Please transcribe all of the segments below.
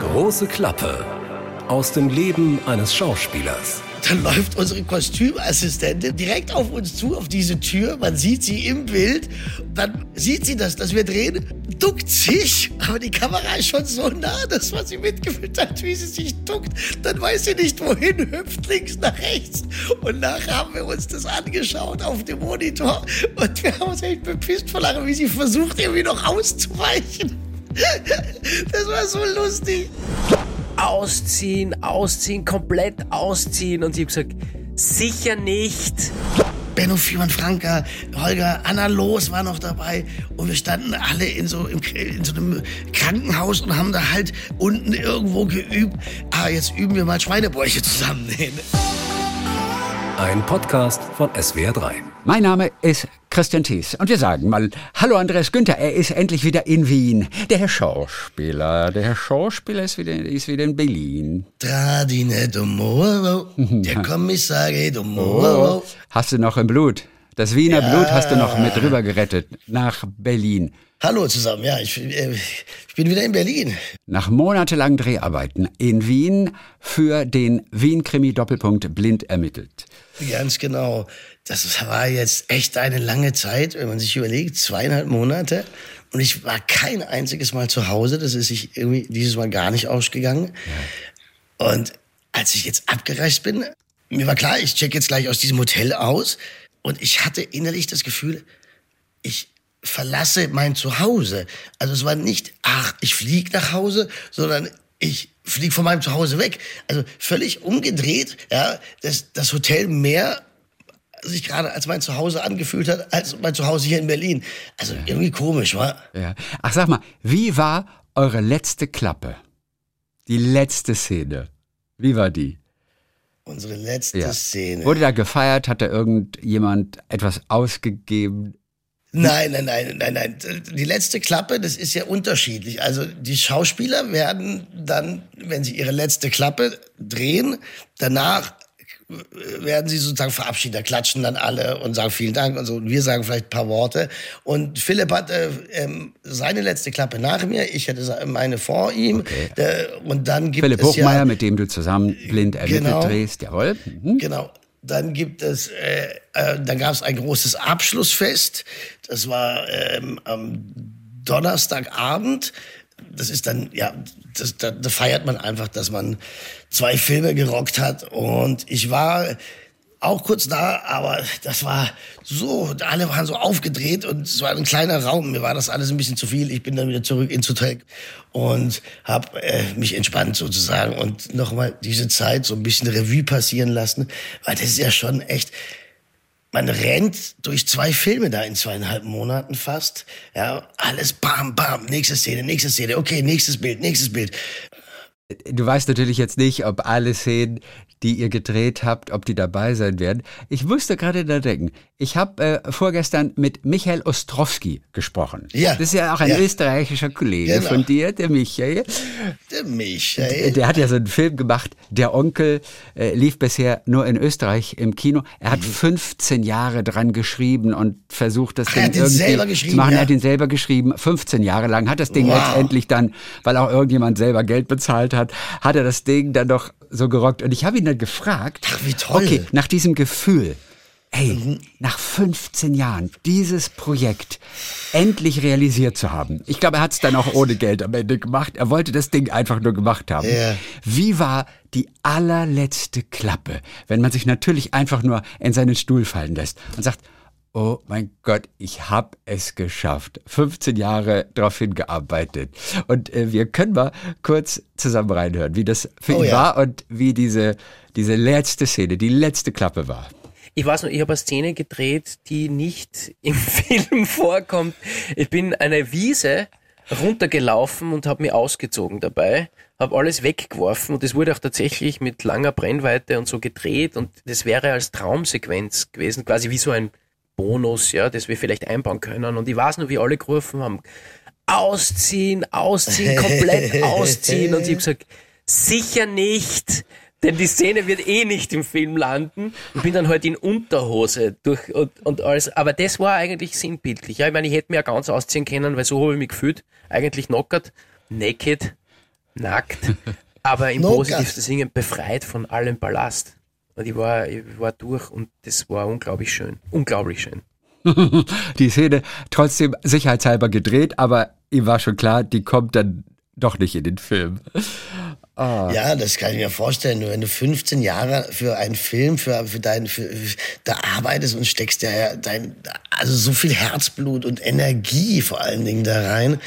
Große Klappe aus dem Leben eines Schauspielers. Dann läuft unsere Kostümassistentin direkt auf uns zu, auf diese Tür. Man sieht sie im Bild. Dann sieht sie das, dass wir drehen, duckt sich. Aber die Kamera ist schon so nah, dass man sie mitgefilmt hat, wie sie sich duckt. Dann weiß sie nicht, wohin, hüpft links nach rechts. Und nachher haben wir uns das angeschaut auf dem Monitor. Und wir haben uns echt bepisst vor Lachen, wie sie versucht, irgendwie noch auszuweichen. Das war so lustig ausziehen, ausziehen, komplett ausziehen. Und ich habe gesagt, sicher nicht. Benno Fiemann Franka, Holger, Anna Los war noch dabei und wir standen alle in so, im, in so einem Krankenhaus und haben da halt unten irgendwo geübt. Ah, jetzt üben wir mal Schweinebäuche zusammennähen. Ein Podcast von SWR3. Mein Name ist Christian Thies und wir sagen mal Hallo Andreas Günther, er ist endlich wieder in Wien. Der Herr Schauspieler, der Herr Schauspieler ist wieder, ist wieder in Berlin. Tradine Domoro, der Kommissar Domoro. Oh, hast du noch im Blut? Das Wiener ja. Blut hast du noch mit rüber gerettet nach Berlin. Hallo zusammen, ja, ich, äh, ich, bin wieder in Berlin. Nach monatelangen Dreharbeiten in Wien für den Wien-Krimi-Doppelpunkt blind ermittelt. Ganz genau. Das war jetzt echt eine lange Zeit, wenn man sich überlegt, zweieinhalb Monate. Und ich war kein einziges Mal zu Hause. Das ist sich irgendwie dieses Mal gar nicht ausgegangen. Ja. Und als ich jetzt abgereist bin, mir war klar, ich check jetzt gleich aus diesem Hotel aus. Und ich hatte innerlich das Gefühl, ich verlasse mein Zuhause. Also es war nicht, ach, ich fliege nach Hause, sondern ich fliege von meinem Zuhause weg. Also völlig umgedreht, ja, das, das Hotel mehr sich gerade als mein Zuhause angefühlt hat, als mein Zuhause hier in Berlin. Also ja. irgendwie komisch, wa? Ja. Ach, sag mal, wie war eure letzte Klappe? Die letzte Szene. Wie war die? Unsere letzte ja. Szene. Wurde da gefeiert? Hat da irgendjemand etwas ausgegeben? Nein, nein, nein, nein, nein. Die letzte Klappe, das ist ja unterschiedlich. Also die Schauspieler werden dann, wenn sie ihre letzte Klappe drehen, danach werden sie sozusagen verabschieden. Da klatschen dann alle und sagen vielen Dank und so. Und wir sagen vielleicht ein paar Worte. Und Philipp hatte ähm, seine letzte Klappe nach mir. Ich hatte meine vor ihm. Okay. Der, und dann gibt Philipp es Hochmeier, ja, mit dem du zusammen blind ermittelt genau, drehst. Jawohl. Mhm. Genau. Dann gibt es, äh, äh, dann gab es ein großes Abschlussfest. Das war ähm, am Donnerstagabend das ist dann, ja, das, da, da feiert man einfach, dass man zwei Filme gerockt hat. Und ich war auch kurz da, aber das war so, alle waren so aufgedreht und es war ein kleiner Raum. Mir war das alles ein bisschen zu viel. Ich bin dann wieder zurück ins Hotel und habe äh, mich entspannt sozusagen und nochmal diese Zeit so ein bisschen Revue passieren lassen, weil das ist ja schon echt, man rennt durch zwei Filme da in zweieinhalb Monaten fast. Ja, alles bam, bam, nächste Szene, nächste Szene, okay, nächstes Bild, nächstes Bild. Du weißt natürlich jetzt nicht, ob alle Szenen die ihr gedreht habt, ob die dabei sein werden. Ich musste gerade da denken, ich habe äh, vorgestern mit Michael Ostrowski gesprochen. Ja. Das ist ja auch ein ja. österreichischer Kollege genau. von dir, der Michael. Der Michael. Der, der, hat ja so einen Film gemacht, Der Onkel äh, lief bisher nur in Österreich im Kino. Er hat mhm. 15 Jahre dran geschrieben und versucht, das Ach, Ding irgendwie zu machen. Ja. Er hat ihn selber geschrieben, 15 Jahre lang, hat das Ding wow. letztendlich dann, weil auch irgendjemand selber Geld bezahlt hat, hat er das Ding dann doch so gerockt. Und ich habe ihn dann gefragt, Ach, wie toll. okay, nach diesem Gefühl, hey, mhm. nach 15 Jahren dieses Projekt endlich realisiert zu haben. Ich glaube, er hat es dann auch ohne Geld am Ende gemacht. Er wollte das Ding einfach nur gemacht haben. Yeah. Wie war die allerletzte Klappe, wenn man sich natürlich einfach nur in seinen Stuhl fallen lässt und sagt, Oh mein Gott, ich habe es geschafft. 15 Jahre darauf hingearbeitet. Und äh, wir können mal kurz zusammen reinhören, wie das für oh, ihn ja. war und wie diese, diese letzte Szene, die letzte Klappe war. Ich weiß noch, ich habe eine Szene gedreht, die nicht im Film vorkommt. Ich bin eine Wiese runtergelaufen und habe mich ausgezogen dabei, habe alles weggeworfen und es wurde auch tatsächlich mit langer Brennweite und so gedreht und das wäre als Traumsequenz gewesen, quasi wie so ein Bonus, ja, das wir vielleicht einbauen können. Und ich weiß nur, wie alle gerufen haben, ausziehen, ausziehen, komplett ausziehen. Und ich habe gesagt, sicher nicht, denn die Szene wird eh nicht im Film landen. Und bin dann halt in Unterhose durch und, und alles. Aber das war eigentlich sinnbildlich. Ja, ich meine, ich hätte mir ja ganz ausziehen können, weil so habe ich mich gefühlt. Eigentlich knockert, naked, nackt, aber im positivsten Sinne befreit von allem Ballast. Und ich war, ich war durch und das war unglaublich schön. Unglaublich schön. die Szene trotzdem sicherheitshalber gedreht, aber ihm war schon klar, die kommt dann doch nicht in den Film. Ja, das kann ich mir vorstellen. Nur wenn du 15 Jahre für einen Film, für, für dein, für, da arbeitest und steckst ja dein, also so viel Herzblut und Energie vor allen Dingen da rein,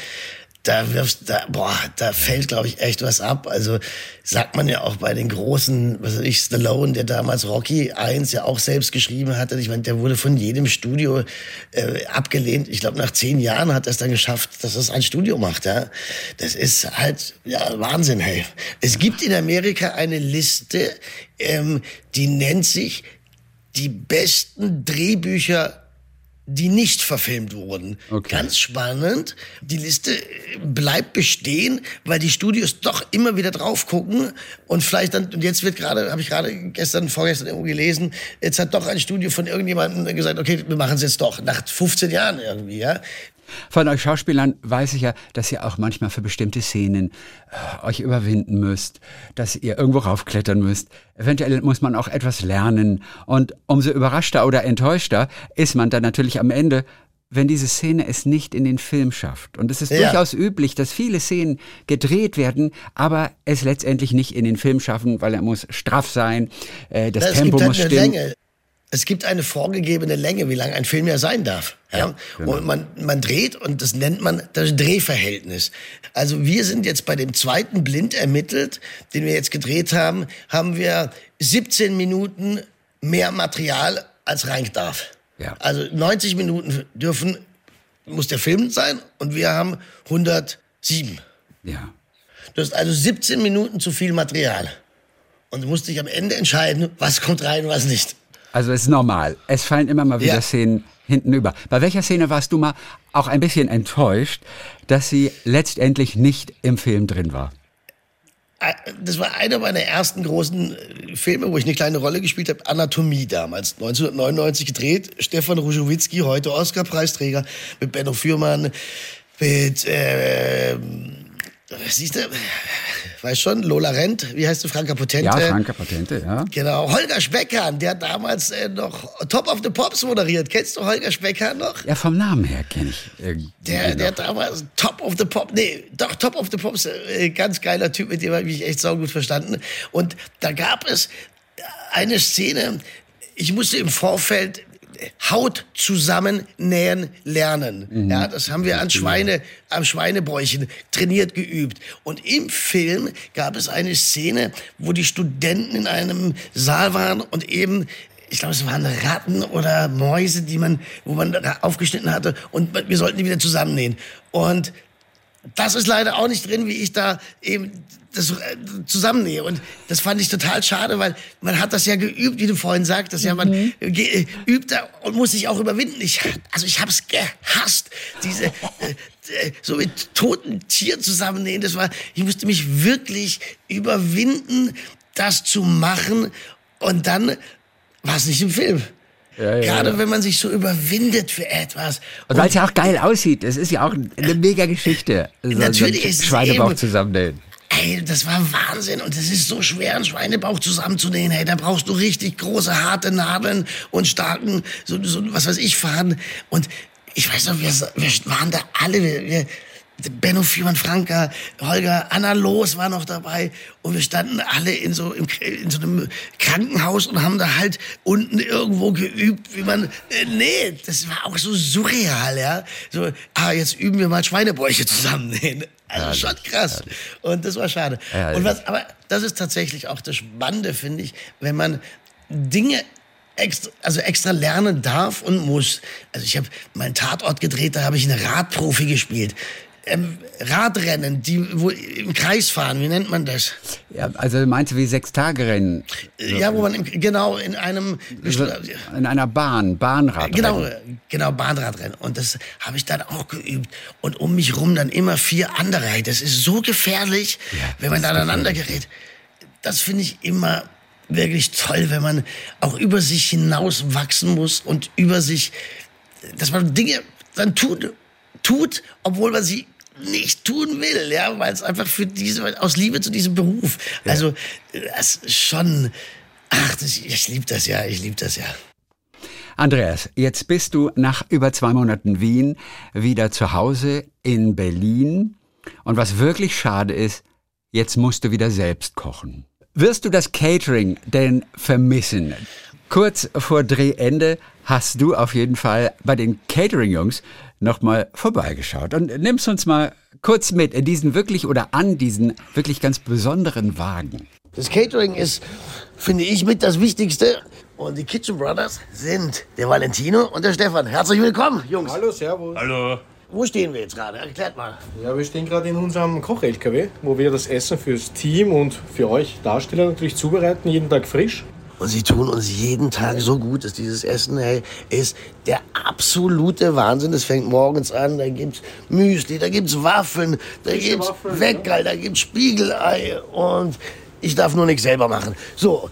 da wirfst, da, boah, da fällt, glaube ich, echt was ab. Also sagt man ja auch bei den großen, was weiß ich, Stallone, der damals Rocky 1 ja auch selbst geschrieben hatte. Ich meine, der wurde von jedem Studio äh, abgelehnt. Ich glaube, nach zehn Jahren hat er es dann geschafft, dass es ein Studio macht. Ja, das ist halt ja Wahnsinn. Hey, es gibt in Amerika eine Liste, ähm, die nennt sich die besten Drehbücher die nicht verfilmt wurden. Okay. Ganz spannend. Die Liste äh, bleibt bestehen, weil die Studios doch immer wieder drauf gucken und vielleicht dann, und jetzt wird gerade, habe ich gerade gestern, vorgestern irgendwo gelesen, jetzt hat doch ein Studio von irgendjemandem gesagt, okay, wir machen es jetzt doch, nach 15 Jahren irgendwie, ja. Von euch Schauspielern weiß ich ja, dass ihr auch manchmal für bestimmte Szenen äh, euch überwinden müsst, dass ihr irgendwo raufklettern müsst. Eventuell muss man auch etwas lernen. Und umso überraschter oder enttäuschter ist man dann natürlich am Ende, wenn diese Szene es nicht in den Film schafft. Und es ist Ja. durchaus üblich, dass viele Szenen gedreht werden, aber es letztendlich nicht in den Film schaffen, weil er muss straff sein, äh, das es Tempo halt muss stimmen. Länge. Es gibt eine vorgegebene Länge, wie lang ein Film ja sein darf. Ja, genau. Und man, man dreht und das nennt man das Drehverhältnis. Also wir sind jetzt bei dem zweiten Blind ermittelt, den wir jetzt gedreht haben, haben wir 17 Minuten mehr Material als rein darf. Ja. Also 90 Minuten dürfen, muss der Film sein und wir haben 107. Ja. Du hast also 17 Minuten zu viel Material. Und du musst dich am Ende entscheiden, was kommt rein, was nicht. Also es ist normal. Es fallen immer mal wieder Ja. Szenen hinten über. Bei welcher Szene warst du mal auch ein bisschen enttäuscht, dass sie letztendlich nicht im Film drin war? Das war einer meiner ersten großen äh, Filme, wo ich eine kleine Rolle gespielt habe. Anatomie damals, 1999 gedreht. Stefan Ruschowitzki, heute Oscar-Preisträger, mit Benno Fürmann, mit, äh, siehst du, weißt schon, Lola Rent, wie heißt du, Franka Potente? Ja, Franka Patente, ja. Genau, Holger Speckern, der hat damals äh, noch Top of the Pops moderiert. Kennst du Holger Speckern noch? Ja, vom Namen her kenne ich irgendwie. Der, der noch. damals Top of the Pop, nee, doch Top of the Pops, äh, ganz geiler Typ, mit dem habe ich mich echt saugut verstanden. Und da gab es eine Szene, ich musste im Vorfeld Haut zusammennähen lernen. Ja, das haben wir an Schweine, am Schweinebräuchen trainiert geübt. Und im Film gab es eine Szene, wo die Studenten in einem Saal waren und eben ich glaube, es waren Ratten oder Mäuse, die man, wo man aufgeschnitten hatte und wir sollten die wieder zusammennähen. Und das ist leider auch nicht drin, wie ich da eben das äh, zusammennähe. Und das fand ich total schade, weil man hat das ja geübt, wie du vorhin sagtest. Ja, man ge- äh, übt da und muss sich auch überwinden. Ich, also ich habe es gehasst, diese äh, so mit toten Tieren zusammennähen. Das war, ich musste mich wirklich überwinden, das zu machen. Und dann war es nicht im Film. Ja, ja, Gerade ja. wenn man sich so überwindet für etwas. Und weil es ja auch geil aussieht. Es ist ja auch eine mega Geschichte. So, Natürlich so ist Schweinebauch eben- zusammennähen. Ey, das war Wahnsinn und es ist so schwer, einen Schweinebauch zusammenzunähen. Hey, da brauchst du richtig große, harte Nadeln und starken, so, so was weiß ich, Faden. Und ich weiß noch, wir, wir waren da alle, wir, wir, Benno Fiemann, Franka, Holger, Anna Loos war noch dabei und wir standen alle in so, im, in so einem Krankenhaus und haben da halt unten irgendwo geübt, wie man, äh, nee, das war auch so surreal, ja. So, ah, jetzt üben wir mal Schweinebäuche zusammennähen. Also schon krass. Und das war schade. Und was, aber das ist tatsächlich auch das Spannende, finde ich, wenn man Dinge extra, also extra lernen darf und muss. Also ich habe meinen Tatort gedreht, da habe ich einen Radprofi gespielt. Ähm, Radrennen, die wo im Kreis fahren, wie nennt man das? Ja, also meinst du wie Sechs-Tage-Rennen? Ja, wo man im, genau in einem In einer Bahn, Bahnrad. Genau, genau, Bahnradrennen. Und das habe ich dann auch geübt. Und um mich rum dann immer vier andere. Das ist so gefährlich, wenn man da aneinander gerät. Das finde ich immer wirklich toll, wenn man auch über sich hinaus wachsen muss und über sich, dass man Dinge dann tut, tut, obwohl man sie nicht tun will, ja, weil es einfach für diese, aus Liebe zu diesem Beruf. Also, das ist schon, ach, das, ich liebe das ja, ich liebe das ja. Andreas, jetzt bist du nach über zwei Monaten Wien wieder zu Hause in Berlin. Und was wirklich schade ist, jetzt musst du wieder selbst kochen. Wirst du das Catering denn vermissen? Kurz vor Drehende hast du auf jeden Fall bei den Catering-Jungs nochmal vorbeigeschaut und nimmst uns mal kurz mit in diesen wirklich oder an diesen wirklich ganz besonderen Wagen. Das Catering ist, finde ich, mit das Wichtigste. Und die Kitchen Brothers sind der Valentino und der Stefan. Herzlich willkommen, Jungs. Hallo, Servus. Hallo. Wo stehen wir jetzt gerade? Erklärt mal. Ja, wir stehen gerade in unserem Koch-LKW, wo wir das Essen fürs Team und für euch Darsteller natürlich zubereiten, jeden Tag frisch. Und sie tun uns jeden Tag so gut, dass dieses Essen hey, ist der absolute Wahnsinn. Es fängt morgens an, da gibt's Müsli, da gibt's Waffeln, da Frische gibt's Waffeln, Weckerl, da gibt's Spiegelei und ich darf nur nichts selber machen. So,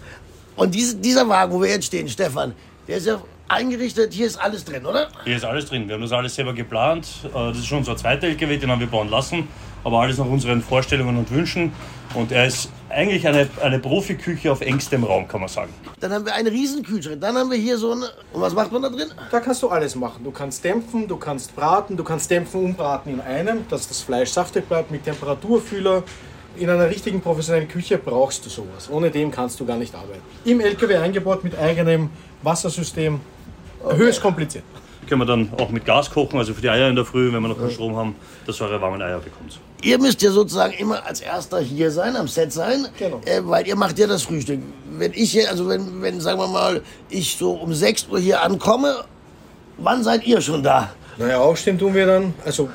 und diese, dieser Wagen, wo wir jetzt stehen, Stefan, der ist ja eingerichtet, hier ist alles drin, oder? Hier ist alles drin. Wir haben das alles selber geplant. Äh, Das ist schon unser zweiter LKW, den haben wir bauen lassen. Aber alles nach unseren Vorstellungen und Wünschen. Und er ist eigentlich eine, eine Profiküche auf engstem Raum, kann man sagen. Dann haben wir einen riesen Kühlschrank, dann haben wir hier so eine... Und was macht man da drin? Da kannst du alles machen. Du kannst dämpfen, du kannst braten, du kannst dämpfen und braten in einem, dass das Fleisch saftig bleibt mit Temperaturfühler. In einer richtigen professionellen Küche brauchst du sowas. Ohne dem kannst du gar nicht arbeiten. Im LKW eingebaut mit eigenem Wassersystem. Höchst kompliziert. Können wir dann auch mit Gas kochen, also für die Eier in der Früh, wenn wir noch keinen Strom haben, dass ihr eure warmen Eier bekommt. Ihr müsst ja sozusagen immer als Erster hier sein, am Set sein, Genau. äh, weil ihr macht ja das Frühstück. Wenn ich hier, also wenn, wenn, sagen wir mal, ich so um 6 Uhr hier ankomme, wann seid ihr schon da? Naja, aufstehen tun wir dann. Also,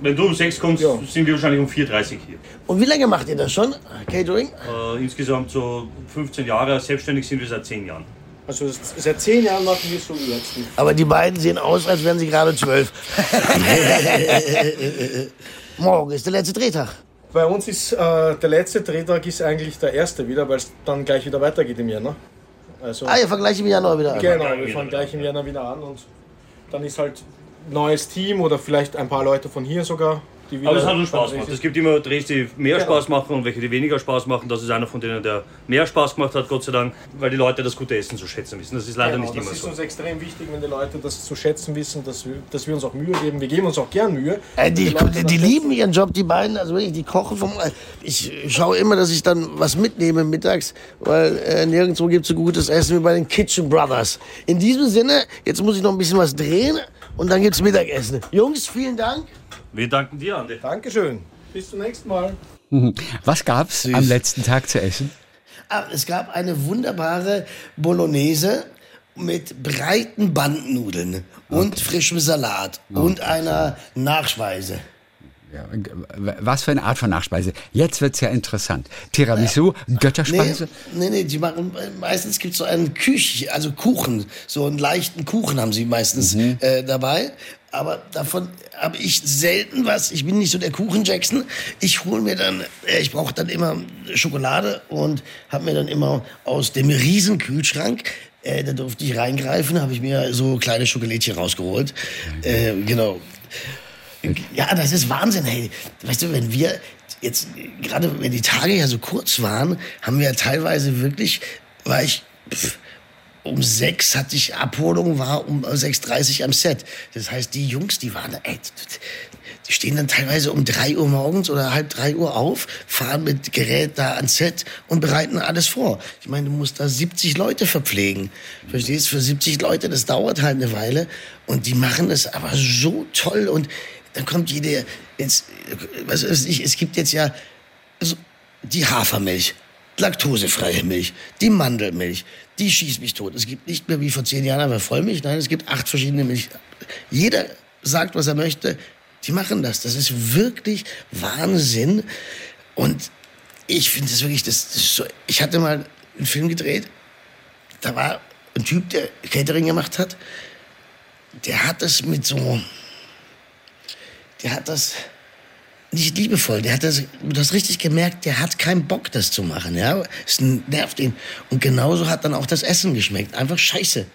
Wenn du um 6 kommst, Ja. sind wir wahrscheinlich um 4.30 Uhr hier. Und wie lange macht ihr das schon, Catering? Äh, insgesamt so 15 Jahre, selbstständig sind wir seit 10 Jahren. Also seit zehn Jahren machen wir so jetzt. Aber die beiden sehen aus, als wären sie gerade zwölf. Morgen ist der letzte Drehtag. Bei uns ist äh, der letzte Drehtag ist eigentlich der erste wieder, weil es dann gleich wieder weitergeht im Januar. Also, Ah, ihr vergleicht im Januar wieder an. genau, wir fangen gleich im Januar wieder an und dann ist halt neues Team oder vielleicht ein paar Leute von hier sogar, die wieder. Aber es hat uns Spaß gemacht. Es gibt immer Drehs, die mehr Genau. Spaß machen und welche, die weniger Spaß machen. Das ist einer von denen, der mehr Spaß gemacht hat, Gott sei Dank, weil die Leute das gute Essen zu schätzen wissen. Das ist leider Genau, nicht das immer ist so. uns extrem wichtig, wenn die Leute das zu schätzen wissen, dass wir, dass wir uns auch Mühe geben. Wir geben uns auch gern Mühe. Äh, die, die, das die lieben ihren Job, die beiden. Also wirklich, die kochen vom. Ich schaue immer, dass ich dann was mitnehme mittags, weil äh, nirgendwo gibt es so gutes Essen wie bei den Kitchen Brothers. In diesem Sinne, jetzt muss ich noch ein bisschen was drehen und dann gibt's Mittagessen. Jungs, vielen Dank. Wir danken dir, Andi. Dankeschön. Bis zum nächsten Mal. Was gab's am letzten Tag zu essen? Ah, es gab eine wunderbare Bolognese mit breiten Bandnudeln und frischem Salat und einer Nachspeise. Ja, äh, was für eine Art von Nachspeise? Jetzt wird's ja interessant. Tiramisu, Götterspeise? Nee, nee, nee, die machen, meistens gibt's so einen Küch, also Kuchen, so einen leichten Kuchen haben sie meistens äh, dabei. Aber davon habe ich selten was. Ich bin nicht so der Kuchen-Jackson. Ich hole mir dann, äh, ich brauche dann immer Schokolade und habe mir dann immer aus dem riesen Kühlschrank, äh, da durfte ich reingreifen, habe ich mir so kleine Schokolädchen rausgeholt. Äh, genau. Ja, das ist Wahnsinn, hey. Weißt du, wenn wir jetzt, gerade wenn die Tage ja so kurz waren, haben wir ja teilweise wirklich, war ich, pff, um sechs hatte ich Abholung, war um 6.30 Uhr am Set. Das heißt, die Jungs, die waren, ey, die stehen dann teilweise um drei Uhr morgens oder halb drei Uhr auf, fahren mit Gerät da ans Set und bereiten alles vor. Ich meine, du musst da 70 Leute verpflegen. Verstehst? Für 70 Leute, das dauert halt eine Weile. Und die machen es aber so toll und dann kommt jede, jetzt, was weiß ich, es gibt jetzt ja so die Hafermilch, laktosefreie Milch, die Mandelmilch, die schießt mich tot. Es gibt nicht mehr wie vor zehn Jahren aber Vollmilch, nein, es gibt acht verschiedene Milch. Jeder sagt, was er möchte. Die machen das. Das ist wirklich Wahnsinn. Und ich finde das wirklich, das, das ist so, ich hatte mal einen Film gedreht, da war ein Typ, der Catering gemacht hat, der hat das mit so, der hat das nicht liebevoll, der hat das, du hast richtig gemerkt, der hat keinen Bock, das zu machen, ja. Es nervt ihn. Und genauso hat dann auch das Essen geschmeckt. Einfach scheiße.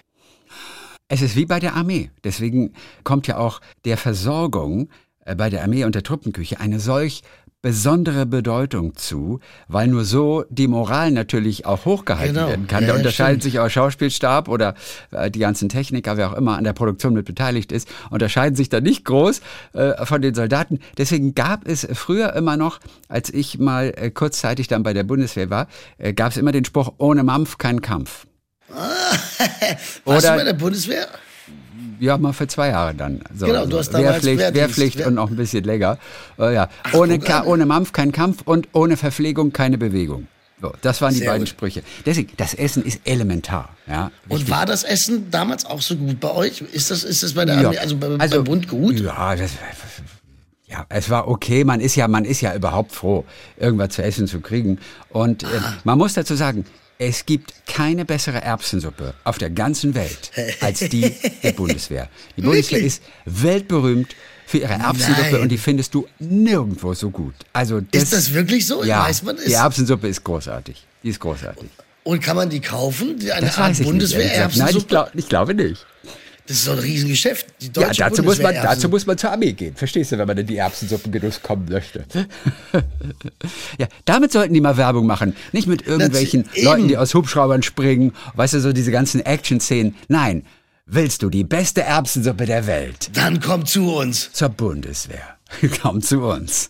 Es ist wie bei der Armee. Deswegen kommt ja auch der Versorgung äh, bei der Armee und der Truppenküche eine solch besondere Bedeutung zu, weil nur so die Moral natürlich auch hochgehalten Genau. werden kann. Ja, da unterscheidet stimmt. sich auch Schauspielstab oder äh, die ganzen Techniker, wer auch immer an der Produktion mit beteiligt ist, unterscheiden sich da nicht groß äh, von den Soldaten. Deswegen gab es früher immer noch, als ich mal äh, kurzzeitig dann bei der Bundeswehr war, äh, gab es immer den Spruch, ohne Mampf kein Kampf. Warst du Oder- bei der Bundeswehr? Ja, mal für zwei Jahre dann. So, Genau, du hast damals Wehrpflicht, Wehrdienst. Wehrpflicht Wehr- und noch ein bisschen länger. Äh, ja. ohne, guck Ka ohne Mampf kein Kampf und ohne Verpflegung keine Bewegung. So, das waren die Sehr beiden gut. Sprüche. Deswegen, das Essen ist elementar. Ja, Und war das Essen damals auch so gut bei euch? Ist das, ist das bei der Ja. Armee, also, bei, beim Bund gut? Ja, das, ja, es war okay. Man ist ja, man ist ja überhaupt froh, irgendwas zu essen zu kriegen. Und äh, Ah. man muss dazu sagen, es gibt keine bessere Erbsensuppe auf der ganzen Welt als die der Bundeswehr. Die Bundeswehr Wirklich? ist weltberühmt für ihre Erbsensuppe Nein. und die findest du nirgendwo so gut. Also das, Ist das wirklich so? Ja, Weiß man es? die Erbsensuppe ist großartig. Die ist großartig. Und kann man die kaufen? Die- Eine Das Art weiß ich nicht. ehrlich gesagt. Nein, ich, Bundeswehr-Erbsensuppe? glaub, ich glaube nicht. Das ist doch ein Riesengeschäft. Die Ja, dazu muss, man, dazu muss man zur Armee gehen. Verstehst du, wenn man in die Erbsensuppengenuss kommen möchte? ja, damit sollten die mal Werbung machen. Nicht mit irgendwelchen eben. Leuten, die aus Hubschraubern springen. Weißt du, so diese ganzen Action-Szenen. Nein. Willst du die beste Erbsensuppe der Welt? Dann kommt zu uns. Zur Bundeswehr. Komm zu uns.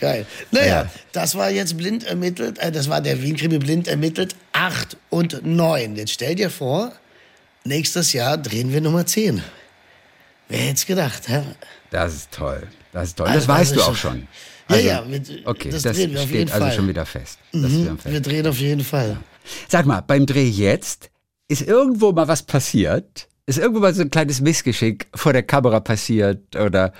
Geil. Naja, Ja. das war jetzt blind ermittelt, äh, das war der Wien-Krimi blind ermittelt, 8 und 9. Jetzt stell dir vor, nächstes Jahr drehen wir Nummer 10. Wer hätte es gedacht, hä? Das ist toll. Das ist toll. Also, Das weißt das du auch schon- schon. Ja, ja, wir- okay, das das, steht also Fall. schon wieder fest. Mhm, fest. wir drehen auf jeden Fall. Sag mal, beim Dreh jetzt, ist irgendwo mal was passiert? Ist irgendwo mal so ein kleines Missgeschick vor der Kamera passiert oder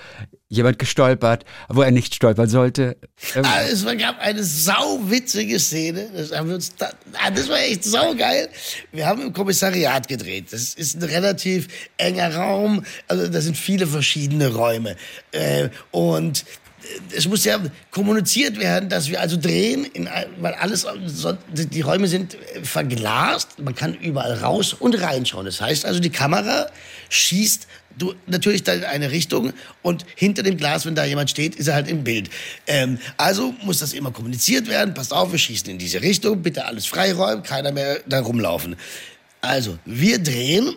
jemand gestolpert, wo er nicht stolpern sollte? Ah, es gab eine sauwitzige Szene. Das, haben wir uns da, ah, das war echt saugeil. Wir haben im Kommissariat gedreht. Das ist ein relativ enger Raum. Also da sind viele verschiedene Räume. Äh, und es muss ja kommuniziert werden, dass wir also drehen, in, weil alles, die Räume sind äh, verglast, man kann überall raus und reinschauen. Das heißt also, die Kamera schießt du, natürlich dann in eine Richtung und hinter dem Glas, wenn da jemand steht, ist er halt im Bild. Ähm, also muss das immer kommuniziert werden. Passt auf, wir schießen in diese Richtung, bitte alles freiräumen, keiner mehr da rumlaufen. Also, wir drehen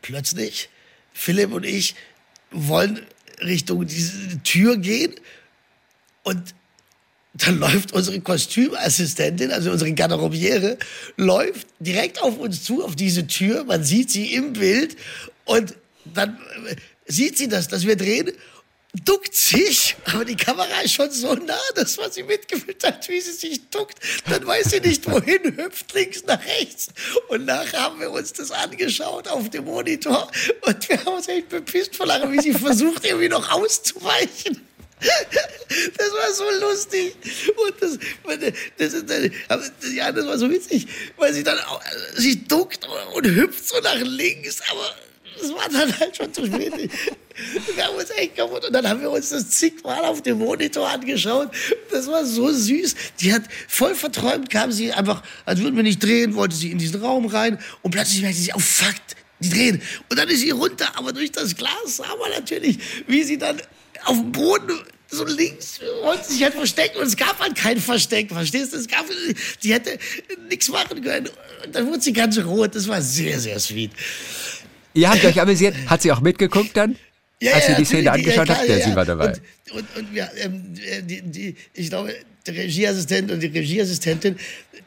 plötzlich, Philipp und ich wollen Richtung diese Tür gehen und dann läuft unsere Kostümassistentin, also unsere Garderobiere, läuft direkt auf uns zu, auf diese Tür. Man sieht sie im Bild und dann äh, sieht sie das, dass wir drehen, duckt sich, aber die Kamera ist schon so nah, dass man sie mitgefilmt hat, wie sie sich duckt. Dann weiß sie nicht, wohin, hüpft links nach rechts. Und nachher haben wir uns das angeschaut auf dem Monitor und wir haben uns echt bepisst vor Lachen, wie sie versucht, irgendwie noch auszuweichen. Das war so lustig. Und das, das, aber, ja, das war so witzig, weil sie dann auch, sie duckt und hüpft so nach links, aber das war dann halt schon zu spät. Wir haben uns echt kaputt. Und dann haben wir uns das zigmal auf dem Monitor angeschaut. Das war so süß. Die hat voll verträumt, kam sie einfach, als würden wir nicht drehen, wollte sie in diesen Raum rein und plötzlich merkte sie, oh fuck, die drehen. Und dann ist sie runter, aber durch das Glas sah man natürlich, wie sie dann auf dem Boden so links wollte sich halt verstecken und es gab halt kein Versteck, verstehst du? Es gab, die hätte nichts machen können. Und dann wurde sie ganz rot. Das war sehr, sehr sweet. Ihr habt euch amüsiert. Hat sie auch mitgeguckt dann? Als sie die Szene angeschaut hat? klar, Ja, sie war dabei. Und, und, und wir, ähm, die, die, ich glaube, der Regieassistent und die Regieassistentin,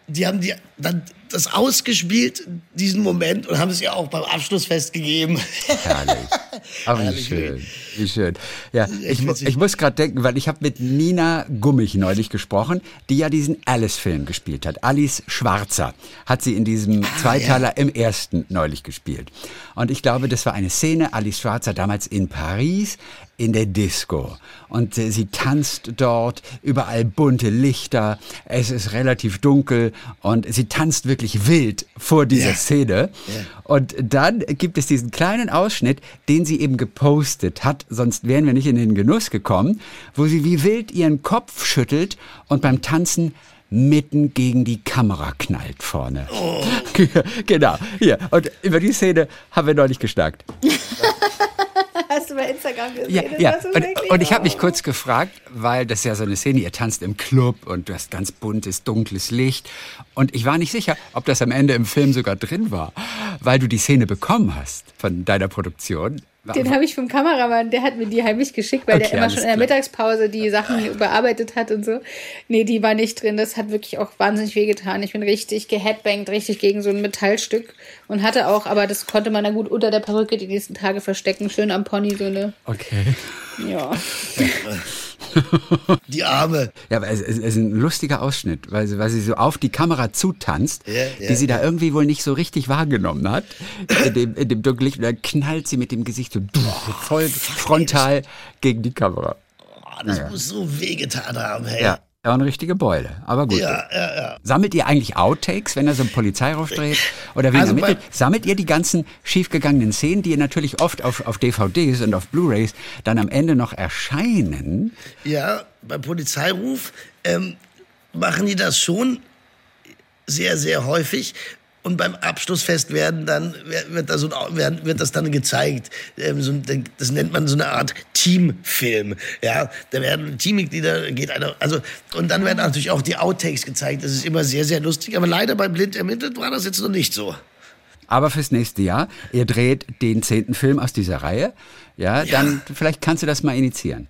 die haben die dann das ausgespielt, diesen Moment, und haben es ihr auch beim Abschlussfest gegeben. Herrlich. Ach, wie schön. Wie schön. Ja, ich, ich muss gerade denken, weil ich habe mit Nina Gummich neulich gesprochen, die ja diesen Alice-Film gespielt hat. Alice Schwarzer hat sie in diesem Ah, Zweiteiler im ersten neulich gespielt. Und ich glaube, das war eine Szene, Alice Schwarzer damals in Paris in der Disco. Und äh, sie tanzt dort, überall bunte Lichter, es ist relativ dunkel und sie tanzt wirklich wild vor dieser Ja. Szene. Und dann gibt es diesen kleinen Ausschnitt, den sie eben gepostet hat, sonst wären wir nicht in den Genuss gekommen, wo sie wie wild ihren Kopf schüttelt und beim Tanzen mitten gegen die Kamera knallt vorne. genau, hier. Und über die Szene haben wir neulich geschnackt. Hast du bei Instagram gesehen? Ja, ja. Und, und ich habe mich kurz gefragt, weil das ist ja so eine Szene, ihr tanzt im Club und du hast ganz buntes, dunkles Licht. Und ich war nicht sicher, ob das am Ende im Film sogar drin war, weil du die Szene bekommen hast von deiner Produktion. Den habe ich vom Kameramann, der hat mir die heimlich geschickt, weil Okay, der immer schon in der. Mittagspause die Sachen überarbeitet hat und so. Nee, die war nicht drin. Das hat wirklich auch wahnsinnig wehgetan. Ich bin richtig geheadbangt, richtig gegen so ein Metallstück und hatte auch, aber das konnte man dann gut unter der Perücke die nächsten Tage verstecken. Schön am Pony, so eine, Okay. ja. Die Arme. Ja, aber es, es ist ein lustiger Ausschnitt, weil sie, weil sie so auf die Kamera zutanzt, Ja, ja, die sie da irgendwie wohl nicht so richtig wahrgenommen hat. In dem, in dem Dunkellicht. Und dann knallt sie mit dem Gesicht so voll frontal gegen die Kamera. Oh, das muss so wehgetan haben, hey. Ja, ja, eine richtige Beule. Aber gut. ja, ja. ja. Sammelt ihr eigentlich Outtakes, wenn er so einen Polizeiruf dreht? Oder wen Also ermittelt? Sammelt ihr die ganzen schiefgegangenen Szenen, die ihr natürlich oft auf, auf DVDs und auf Blu-Rays dann am Ende noch erscheinen? Ja, beim Polizeiruf ähm, machen die das schon sehr, sehr häufig. Und beim Abschlussfest werden dann, wird, da so ein, wird das dann gezeigt. Ähm, das nennt man so eine Art Teamfilm. Ja, da werden Teammitglieder, geht einer, also, und dann werden natürlich auch die Outtakes gezeigt. Das ist immer sehr, sehr lustig. Aber leider bei Blind ermittelt war das jetzt noch nicht so. Aber fürs nächste Jahr, ihr dreht den zehnten Film aus dieser Reihe. Ja, dann vielleicht kannst du das mal initiieren.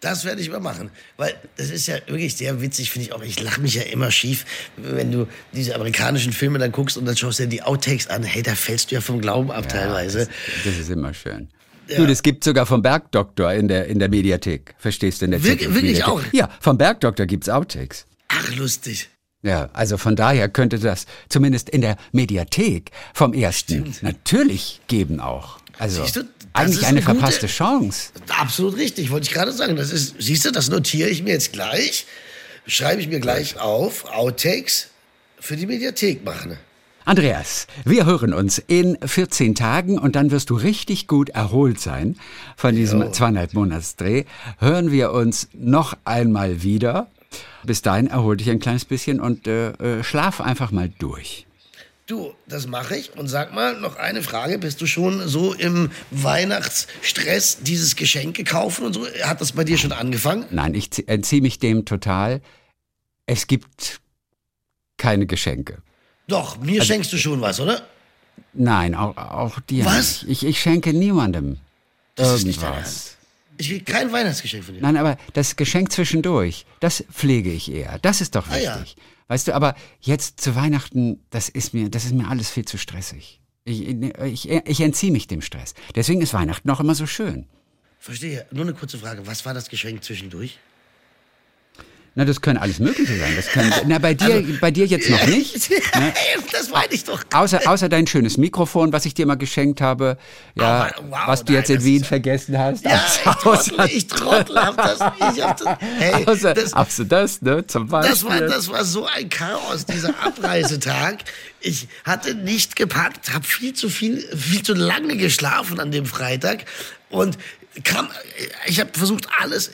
Das werde ich mal machen. Weil das ist ja wirklich sehr witzig, finde ich auch. Ich lache mich ja immer schief, wenn du diese amerikanischen Filme dann guckst und dann schaust du dir die Outtakes an. Hey, da fällst du ja vom Glauben ab teilweise. Das, das ist immer schön. Du, das gibt sogar vom Bergdoktor in der, in der Mediathek. Verstehst du? In der ZDF wirklich Mediathek. auch? Ja, vom Bergdoktor gibt's Outtakes. Ach, lustig. Ja, also von daher könnte das zumindest in der Mediathek vom ersten natürlich geben auch. Also du, eigentlich eine eine gute- verpasste Chance. Absolut richtig, wollte ich gerade sagen. Das ist, siehst du, das notiere ich mir jetzt gleich. Schreibe ich mir gleich auf. Outtakes für die Mediathek machen. Andreas, wir hören uns in 14 Tagen und dann wirst du richtig gut erholt sein von diesem zweieinhalb Monatsdreh. Hören wir uns noch einmal wieder. Bis dahin erhol dich ein kleines bisschen und äh, äh, schlaf einfach mal durch. Du, das mache ich. Und sag mal, noch eine Frage. Bist du schon so im Weihnachtsstress dieses Geschenke kaufen und so? Hat das bei dir schon angefangen? Nein, ich zie- entziehe mich dem total. Es gibt keine Geschenke. Doch, Also mir schenkst du schon was, oder? Nein, auch, auch dir Was? nicht. Ich, ich schenke niemandem Das ist nicht dein irgendwas. Ich krieg kein Weihnachtsgeschenk von dir. Nein, aber das Geschenk zwischendurch, das pflege ich eher. Das ist doch Ah, ja. wichtig. Weißt du, aber jetzt zu Weihnachten, das ist mir, das ist mir alles viel zu stressig. Ich, ich, ich entziehe mich dem Stress. Deswegen ist Weihnachten auch immer so schön. Verstehe. Nur eine kurze Frage. Was war das Geschenk zwischendurch? Na, das können alles Mögliche sein. Das können, na, bei dir, Also- bei dir jetzt noch nicht. Ne? das meine ich doch. Außer, außer dein schönes Mikrofon, was ich dir mal geschenkt habe, ja, Aber, wow, was du nein, jetzt in Wien ist vergessen hast. Ja, ich trottel, ich trottel das. Ich hab das, hey, außer, das, außer das, ne, zum Beispiel. das, war, das war so ein Chaos, dieser Abreisetag. Ich hatte nicht gepackt, habe viel zu viel, viel zu lange geschlafen an dem Freitag und kam, ich habe versucht, alles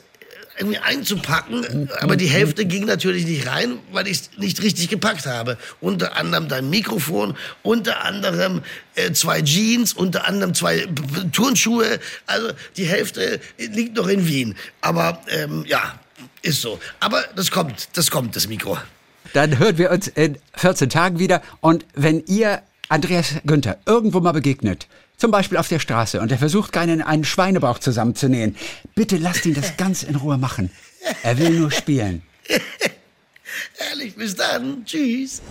irgendwie einzupacken, aber die Hälfte ging natürlich nicht rein, weil ich es nicht richtig gepackt habe. Unter anderem dein Mikrofon, unter anderem äh, zwei Jeans, unter anderem zwei Turnschuhe. Also die Hälfte liegt noch in Wien. Aber ähm, ja, ist so. Aber das kommt, das kommt, das Mikro. Dann hören wir uns in 14 Tagen wieder. Und wenn ihr Andreas Günther irgendwo mal begegnet, zum Beispiel auf der Straße, und er versucht, keinen einen Schweinebauch zusammenzunähen, bitte lasst ihn das ganz in Ruhe machen. Er will nur spielen. Ehrlich, bis dann. Tschüss.